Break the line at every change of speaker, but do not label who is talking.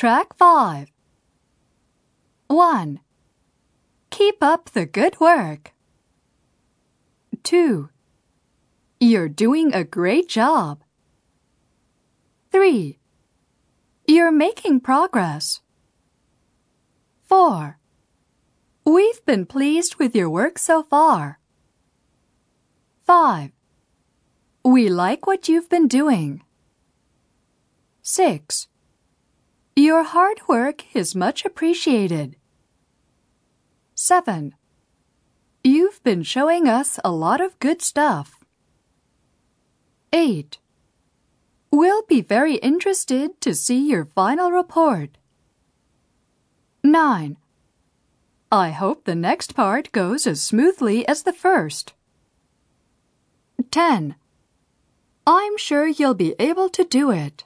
Track 5. 1. Keep up the good work. 2. You're doing a great job. 3. You're making progress. 4. We've been pleased with your work so far. 5. We like what you've been doing. 6. Your hard work is much appreciated. 7. You've been showing us a lot of good stuff. 8. We'll be very interested to see your final report. 9. I hope the next part goes as smoothly as the first. 10. I'm sure you'll be able to do it.